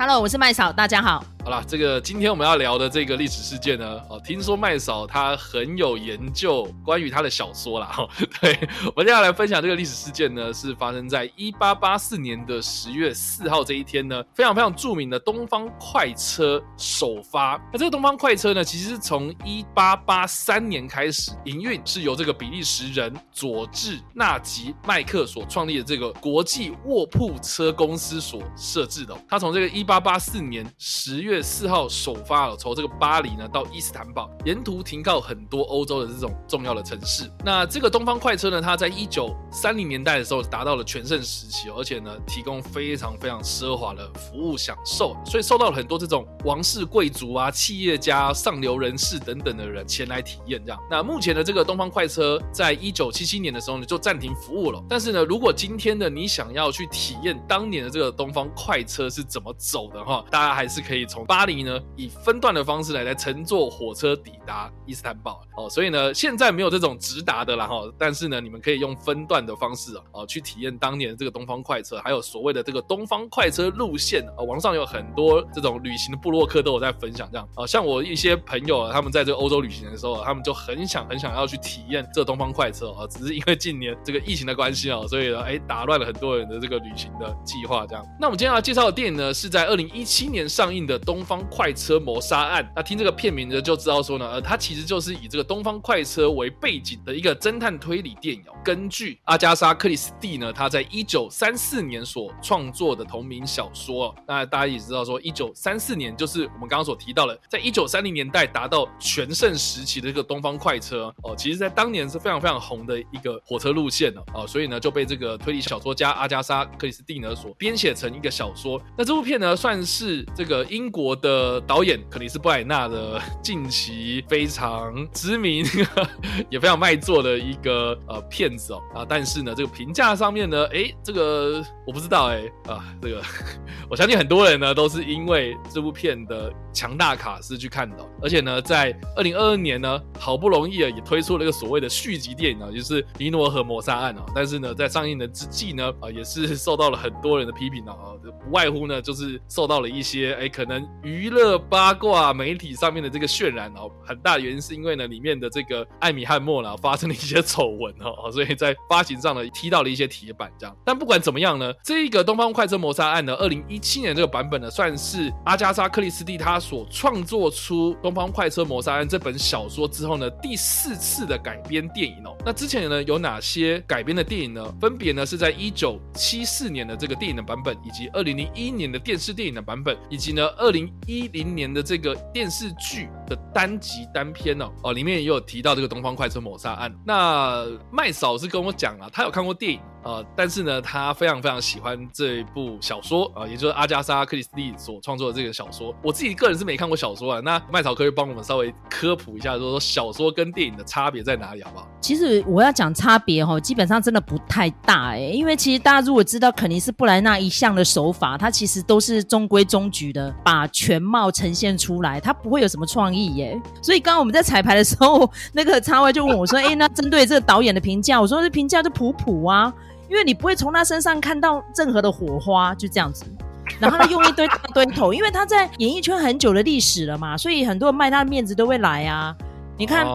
Hello，我是麦嫂，大家好。好了，这个今天我们要聊的这个历史事件呢，哦，听说麦嫂她很有研究关于她的小说啦。哈。对我们接下来分享这个历史事件呢，是发生在一八八四年的十月四号这一天呢，非常非常著名的东方快车首发。那这个东方快车呢，其实是从一八八三年开始营运，是由这个比利时人佐治纳吉麦克所创立的这个国际卧铺车公司所设置的。他从这个一八八四年十月四号首发了，从这个巴黎呢到伊斯坦堡，沿途停靠很多欧洲的这种重要的城市。那这个东方快车呢，它在一九三零年代的时候达到了全盛时期，而且呢提供非常非常奢华的服务享受，所以受到了很多这种王室贵族啊、企业家、上流人士等等的人前来体验。这样，那目前的这个东方快车在一九七七年的时候呢就暂停服务了。但是呢，如果今天的你想要去体验当年的这个东方快车是怎么走？走的话，大家还是可以从巴黎呢，以分段的方式来来乘坐火车抵达伊斯坦堡哦。所以呢，现在没有这种直达的了哈，但是呢，你们可以用分段的方式哦，去体验当年的这个东方快车，还有所谓的这个东方快车路线啊。网上有很多这种旅行的部落客都有在分享这样啊。像我一些朋友啊，他们在这个欧洲旅行的时候，他们就很想很想要去体验这东方快车啊，只是因为近年这个疫情的关系啊，所以呢，哎，打乱了很多人的这个旅行的计划这样。那我们今天要介绍的电影呢，是在。二零一七年上映的《东方快车谋杀案》，那听这个片名呢，就知道说呢，呃，它其实就是以这个东方快车为背景的一个侦探推理电影。根据阿加莎·克里斯蒂呢，他在一九三四年所创作的同名小说。那大家也知道说，一九三四年就是我们刚刚所提到的，在一九三零年代达到全盛时期的这个东方快车哦，其实在当年是非常非常红的一个火车路线哦，哦，所以呢就被这个推理小说家阿加莎·克里斯蒂呢所编写成一个小说。那这部片呢？算是这个英国的导演克里斯布莱纳的近期非常知名 也非常卖座的一个呃片子哦。啊，但是呢，这个评价上面呢，哎，这个我不知道哎啊，这个 我相信很多人呢都是因为这部片的强大卡司去看的，而且呢，在二零二二年呢，好不容易啊也推出了一个所谓的续集电影啊，就是《尼罗河谋杀案》啊，但是呢，在上映的之际呢，啊，也是受到了很多人的批评啊，不外乎呢就是。受到了一些哎，可能娱乐八卦媒体上面的这个渲染哦，很大原因是因为呢，里面的这个艾米汉默呢发生了一些丑闻哦，所以在发行上呢踢到了一些铁板这样。但不管怎么样呢，这个《东方快车谋杀案》呢，二零一七年这个版本呢，算是阿加莎·克里斯蒂他所创作出《东方快车谋杀案》这本小说之后呢，第四次的改编电影哦。那之前呢有哪些改编的电影呢？分别呢是在一九七四年的这个电影的版本，以及二零零一年的电视。电影的版本，以及呢，二零一零年的这个电视剧的单集单篇哦，哦，里面也有提到这个东方快车谋杀案。那麦嫂是跟我讲啊，她有看过电影。呃，但是呢，他非常非常喜欢这一部小说啊，也就是阿加莎·克里斯蒂所创作的这个小说。我自己个人是没看过小说啊，那麦草可以帮我们稍微科普一下，说说小说跟电影的差别在哪里，好不好？其实我要讲差别哈，基本上真的不太大哎，因为其实大家如果知道肯尼斯·布莱纳一向的手法，他其实都是中规中矩的把全貌呈现出来，他不会有什么创意耶。所以刚刚我们在彩排的时候，那个插外就问我说：“哎，那针对这个导演的评价，我说这评价就普普啊。”因为你不会从他身上看到任何的火花，就这样子。然后他用一堆大堆头，因为他在演艺圈很久的历史了嘛，所以很多人卖他的面子都会来啊。你看。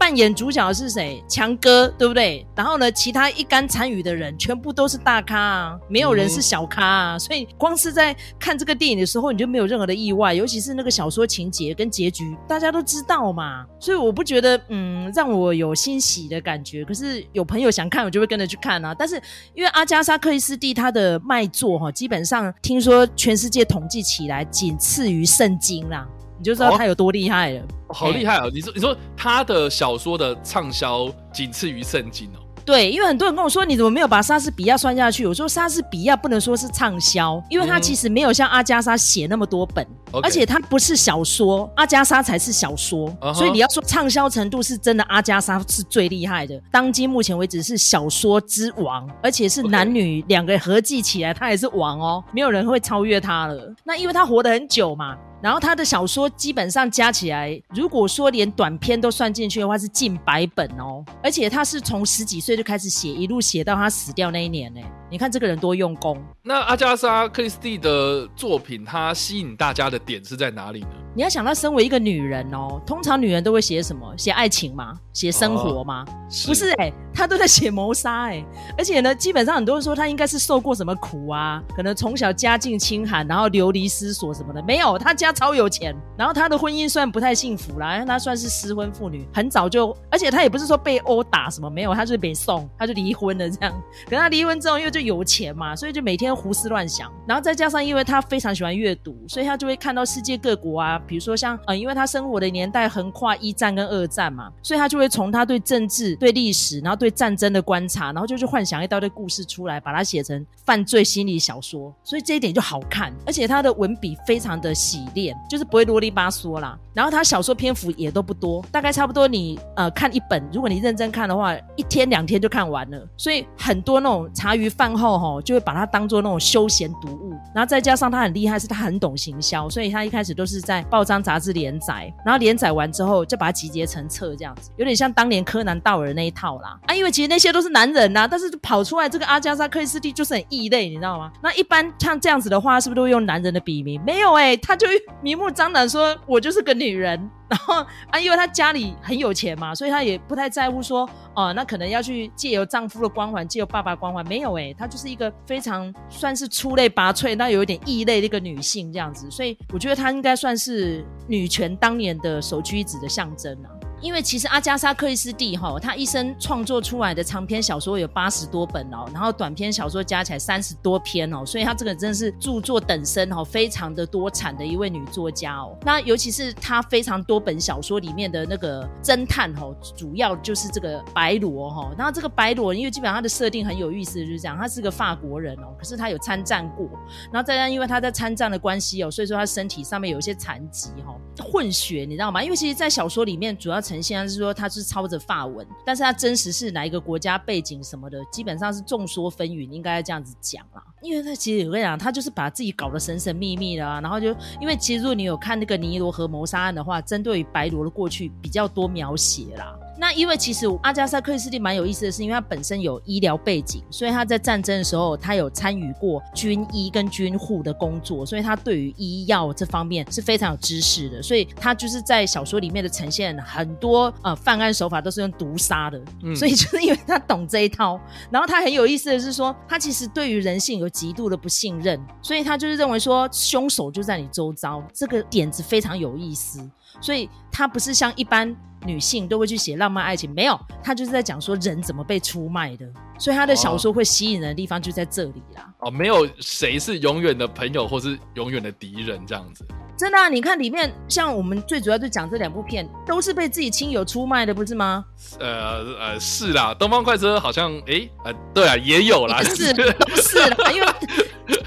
扮演主角是谁？强哥，对不对？然后呢，其他一干参与的人全部都是大咖啊，没有人是小咖啊。所以光是在看这个电影的时候，你就没有任何的意外，尤其是那个小说情节跟结局，大家都知道嘛。所以我不觉得，嗯，让我有欣喜的感觉。可是有朋友想看，我就会跟着去看啊。但是因为阿加莎·克里斯蒂她的卖座哈，基本上听说全世界统计起来仅次于圣经啦。你就知道她有多厉害了，好厉害哦！你说，你说他的小说的畅销仅次于圣经哦。对，因为很多人跟我说，你怎么没有把莎士比亚算下去？我说莎士比亚不能说是畅销，因为他其实没有像阿加莎写那么多本，而且他不是小说，阿加莎才是小说，所以你要说畅销程度是真的，阿加莎是最厉害的，当今目前为止是小说之王，而且是男女两个合计起来，他也是王哦，没有人会超越他了。那因为他活得很久嘛。然后他的小说基本上加起来，如果说连短篇都算进去的话，是近百本哦。而且他是从十几岁就开始写，一路写到他死掉那一年呢。你看这个人多用功。那阿加莎·克里斯蒂的作品，他吸引大家的点是在哪里呢？你要想到，身为一个女人哦，通常女人都会写什么？写爱情吗？写生活吗？不是哎，她都在写谋杀哎。而且呢，基本上很多人说她应该是受过什么苦啊，可能从小家境清寒，然后流离失所什么的。没有，她家超有钱。然后她的婚姻虽然不太幸福啦，她算是失婚妇女，很早就，而且她也不是说被殴打什么，没有，她就是被送，她就离婚了这样。可她离婚之后，因为就有钱嘛，所以就每天胡思乱想。然后再加上，因为她非常喜欢阅读，所以她就会看到世界各国啊。比如说像呃，因为他生活的年代横跨一战跟二战嘛，所以他就会从他对政治、对历史，然后对战争的观察，然后就去幻想一大堆故事出来，把它写成犯罪心理小说。所以这一点就好看，而且他的文笔非常的洗练，就是不会啰里吧嗦啦。然后他小说篇幅也都不多，大概差不多你呃看一本，如果你认真看的话，一天两天就看完了。所以很多那种茶余饭后哈，就会把它当做那种休闲读物。然后再加上他很厉害，是他很懂行销，所以他一开始都是在报章杂志连载，然后连载完之后就把它集结成册，这样子有点像当年柯南道尔那一套啦。啊，因为其实那些都是男人呐，但是跑出来这个阿加莎克里斯蒂就是很异类，你知道吗？那一般像这样子的话，是不是都会用男人的笔名？没有哎，他就明目张胆说我就是个女人。然后啊，因为她家里很有钱嘛，所以她也不太在乎说，哦，那可能要去借由丈夫的光环，借由爸爸光环，没有哎，她就是一个非常算是出类拔萃，那有一点异类的一个女性这样子，所以我觉得她应该算是女权当年的首屈一指的象征啊。因为其实阿加莎·克里斯蒂哈，她一生创作出来的长篇小说有八十多本哦，然后短篇小说加起来三十多篇哦，所以她这个真的是著作等身哦，非常的多产的一位女作家哦。那尤其是她非常多本小说里面的那个侦探哦，主要就是这个白罗哈。然后这个白罗，因为基本上他的设定很有意思，就是这样，他是个法国人哦，可是他有参战过，然后再加上因为他在参战的关系哦，所以说他身体上面有一些残疾哈，混血你知道吗？因为其实，在小说里面主要。呈现是说他是抄着法文，但是他真实是哪一个国家背景什么的，基本上是众说纷纭，应该这样子讲啦。因为他其实我跟你讲，他就是把自己搞得神神秘秘的啊，然后就因为其实如果你有看那个尼罗河谋杀案的话，针对于白罗的过去比较多描写啦。那因为其实阿加莎·克里斯蒂蛮有意思的是，因为他本身有医疗背景，所以他在战争的时候，他有参与过军医跟军护的工作，所以他对于医药这方面是非常有知识的。所以他就是在小说里面的呈现很多呃犯案手法都是用毒杀的，所以就是因为他懂这一套。然后他很有意思的是说，他其实对于人性有极度的不信任，所以他就是认为说凶手就在你周遭，这个点子非常有意思。所以他不是像一般。女性都会去写浪漫爱情，没有，他就是在讲说人怎么被出卖的，所以他的小说会吸引人的地方就在这里啦。哦，没有谁是永远的朋友或是永远的敌人这样子。真的，啊，你看里面像我们最主要就讲这两部片，都是被自己亲友出卖的，不是吗？呃呃，是啦，东方快车好像，哎，呃，对啊，也有啦，是都是啦，因为。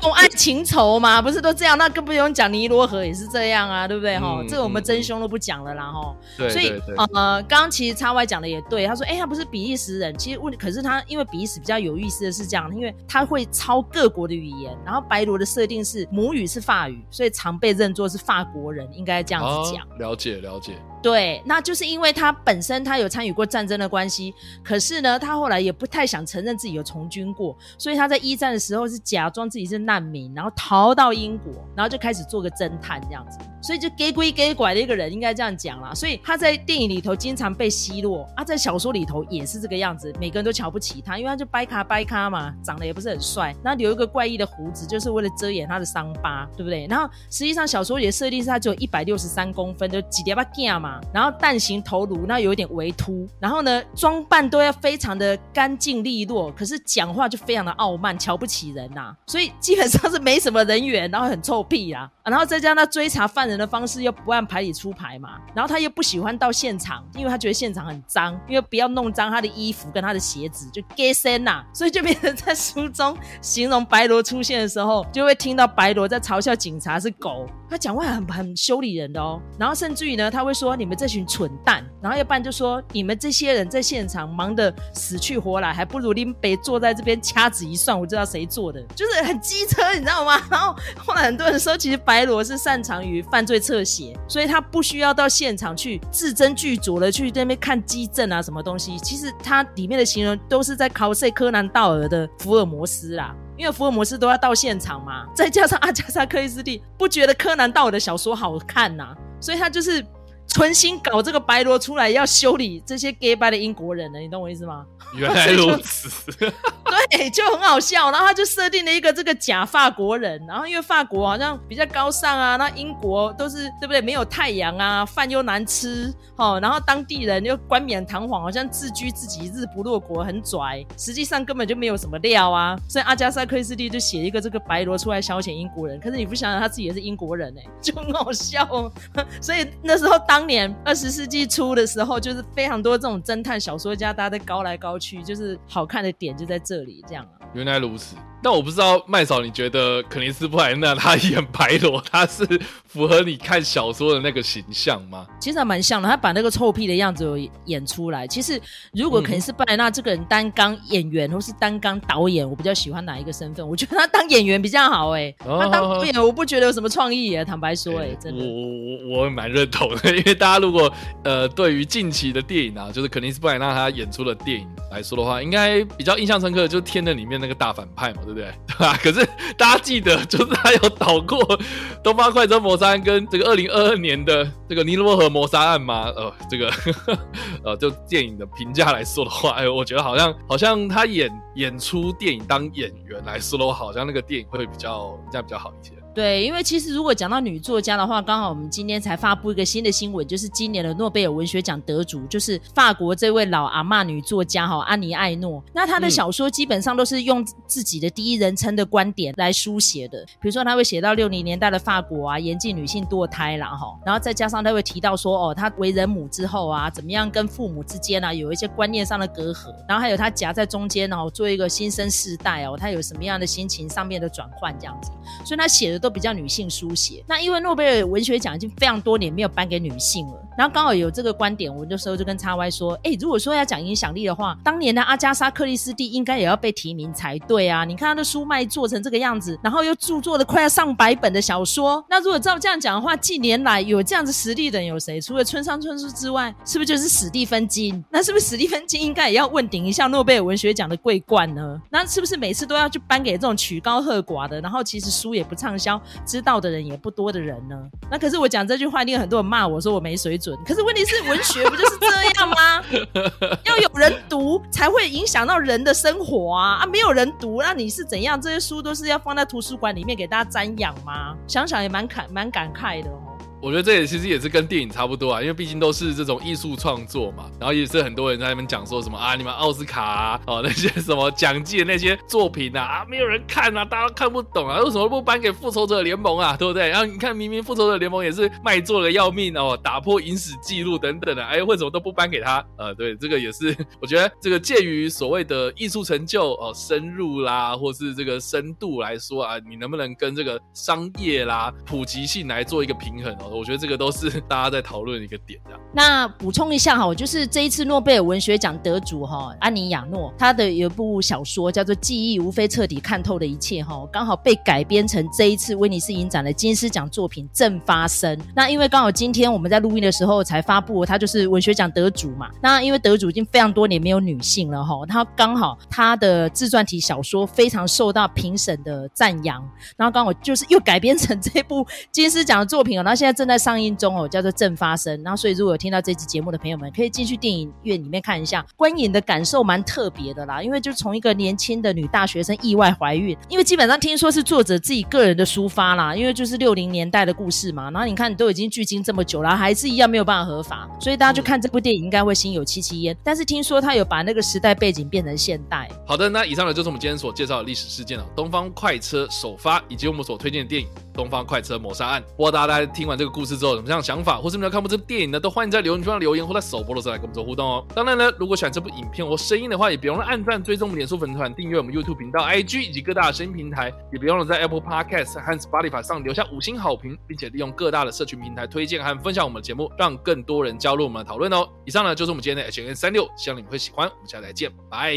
重爱情仇嘛，不是都这样？那更不用讲尼罗河也是这样啊，对不对？哈，这个我们真凶都不讲了啦，哈。对所以呃，刚刚其实叉 Y 讲的也对，他说，哎，他不是比利时人，其实问，可是他因为比利时比较有意思的是这样，因为他会抄各国的语言，然后白罗的设定是母语是法语，所以常被认作是法国人，应该这样子讲。了解了解。对，那就是因为他本身他有参与过战争的关系，可是呢，他后来也不太想承认自己有从军过，所以他在一战的时候是假装自己是难民，然后逃到英国，然后就开始做个侦探这样子，所以就给鬼给拐的一个人，应该这样讲啦。所以他在电影里头经常被奚落，啊，在小说里头也是这个样子，每个人都瞧不起他，因为他就掰卡掰卡嘛，长得也不是很帅，然后留一个怪异的胡子，就是为了遮掩他的伤疤，对不对？然后实际上小说里的设定是他只有一百六十三公分，就几叠把干嘛。然后蛋形头颅，那有一点微凸，然后呢，装扮都要非常的干净利落，可是讲话就非常的傲慢，瞧不起人呐，所以基本上是没什么人缘，然后很臭屁啊，然后再加上他追查犯人人的方式又不按牌理出牌嘛，然后他又不喜欢到现场，因为他觉得现场很脏，因为不要弄脏他的衣服跟他的鞋子，就 get 身呐，所以就变成在书中形容白罗出现的时候，就会听到白罗在嘲笑警察是狗，他讲话很很修理人的哦，然后甚至于呢，他会说你们这群蠢蛋，然后要不然就说你们这些人在现场忙得死去活来，还不如拎北坐在这边掐指一算，我知道谁做的，就是很机车，你知道吗？然后后来很多人说，其实白罗是擅长于犯罪侧写，所以他不需要到现场去字斟句酌的去那边看基证啊什么东西。其实他里面的形容都是在考塞柯南道尔的福尔摩斯啦，因为福尔摩斯都要到现场嘛，再加上阿加莎克里斯蒂不觉得柯南道尔的小说好看呐，所以他就是存心搞这个白罗出来要修理这些 gay 白的英国人呢，你懂我意思吗？原来如此，对，就很好笑。然后他就设定了一个这个假法国人，然后因为法国好像比较高尚啊，那英国都是对不对？没有太阳啊，饭又难吃，哦，然后当地人又冠冕堂皇，好像自居自己日不落国，很拽，实际上根本就没有什么料啊。所以阿加莎克里斯蒂就写一个这个白罗出来消遣英国人，可是你不想想他自己也是英国人哎，就很好笑哦。所以那时候当年二十世纪初的时候，就是非常多这种侦探小说家，大家在高来高。去就是好看的点就在这里，这样啊。原来如此。那我不知道麦嫂，你觉得肯尼斯布莱纳他演白罗，他是符合你看小说的那个形象吗？其实还蛮像的，他把那个臭屁的样子演出来。其实如果肯尼斯布莱纳这个人单刚演员或是单刚导演，我比较喜欢哪一个身份？我觉得他当演员比较好哎。他当导演我不觉得有什么创意哎，坦白说哎，真的。我我我蛮认同的，因为大家如果呃对于近期的电影啊，就是肯尼斯布莱纳他演出的电影来说的话，应该比较印象深刻的就是《天能》里面那个大反派嘛，对不对？对吧？可是大家记得，就是他有导过《东方快车谋杀案》跟这个二零二二年的这个尼罗河谋杀案吗？呃，这个 呃，就电影的评价来说的话，哎，我觉得好像好像他演演出电影当演员来说的话，好像那个电影会比较这样比较好一些。对，因为其实如果讲到女作家的话，刚好我们今天才发布一个新的新闻，就是今年的诺贝尔文学奖得主，就是法国这位老阿嬷女作家哈安妮艾诺。那她的小说基本上都是用自己的第一人称的观点来书写的，比如说她会写到六零年代的法国啊，严禁女性堕胎啦哈，然后再加上她会提到说哦，她为人母之后啊，怎么样跟父母之间啊有一些观念上的隔阂，然后还有她夹在中间哦，做一个新生世代哦，她有什么样的心情上面的转换这样子，所以她写的。都比较女性书写，那因为诺贝尔文学奖已经非常多年没有颁给女性了，然后刚好有这个观点，我那时候就跟叉 Y 说，哎，如果说要讲影响力的话，当年的阿加莎克里斯蒂应该也要被提名才对啊！你看她的书卖做成这个样子，然后又著作的快要上百本的小说，那如果照这样讲的话，近年来有这样子实力的有谁？除了村上春树之外，是不是就是史蒂芬金？那是不是史蒂芬金应该也要问鼎一下诺贝尔文学奖的桂冠呢？那是不是每次都要去颁给这种曲高和寡的，然后其实书也不畅销？知道的人也不多的人呢？那可是我讲这句话，一定很多人骂我说我没水准。可是问题是，文学不就是这样吗？要有人读才会影响到人的生活啊！啊，没有人读，那你是怎样？这些书都是要放在图书馆里面给大家瞻仰吗？想想也蛮感蛮感慨的哦。我觉得这也其实也是跟电影差不多啊，因为毕竟都是这种艺术创作嘛，然后也是很多人在那边讲说什么啊，你们奥斯卡啊，哦那些什么奖季的那些作品啊，啊没有人看啊，大家都看不懂啊，为什么不颁给复仇者联盟啊，对不对？然后你看明明复仇者联盟也是卖座的要命哦，打破影史记录等等的，哎，为什么都不颁给他？呃，对，这个也是我觉得这个介于所谓的艺术成就哦深入啦，或是这个深度来说啊，你能不能跟这个商业啦普及性来做一个平衡哦？我觉得这个都是 大家在讨论的一个点，这样。那补充一下哈，就是这一次诺贝尔文学奖得主哈安妮亚诺，他的有一部小说叫做《记忆无非彻底看透的一切》哈，刚好被改编成这一次威尼斯影展的金狮奖作品《正发生》。那因为刚好今天我们在录音的时候才发布，他就是文学奖得主嘛。那因为得主已经非常多年没有女性了哈，他刚好他的自传体小说非常受到评审的赞扬，然后刚好就是又改编成这部金狮奖的作品哦，然后现在。正在上映中哦，叫做《正发生》。然后，所以如果有听到这期节目的朋友们，可以进去电影院里面看一下，观影的感受蛮特别的啦。因为就从一个年轻的女大学生意外怀孕，因为基本上听说是作者自己个人的抒发啦，因为就是六零年代的故事嘛。然后你看，你都已经距今这么久了，还是一样没有办法合法，所以大家去看这部电影应该会心有戚戚焉。但是听说他有把那个时代背景变成现代。好的，那以上呢就是我们今天所介绍的历史事件了，《东方快车》首发以及我们所推荐的电影。东方快车谋杀案》。不知道大家听完这个故事之后有什么样的想法，或是没有看过这部电影呢？都欢迎在留言区上留言，或在首播的时候来跟我们做互动哦。当然呢，如果喜欢这部影片或声音的话，也别忘了按赞、追踪我们脸书粉团、订阅我们 YouTube 频道、IG 以及各大声音平台，也别忘了在 Apple Podcast 和 Spotify 上留下五星好评，并且利用各大的社群平台推荐和分享我们的节目，让更多人加入我们的讨论哦。以上呢就是我们今天的 H N 三六，希望你们会喜欢。我们下次再见，拜。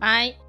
拜。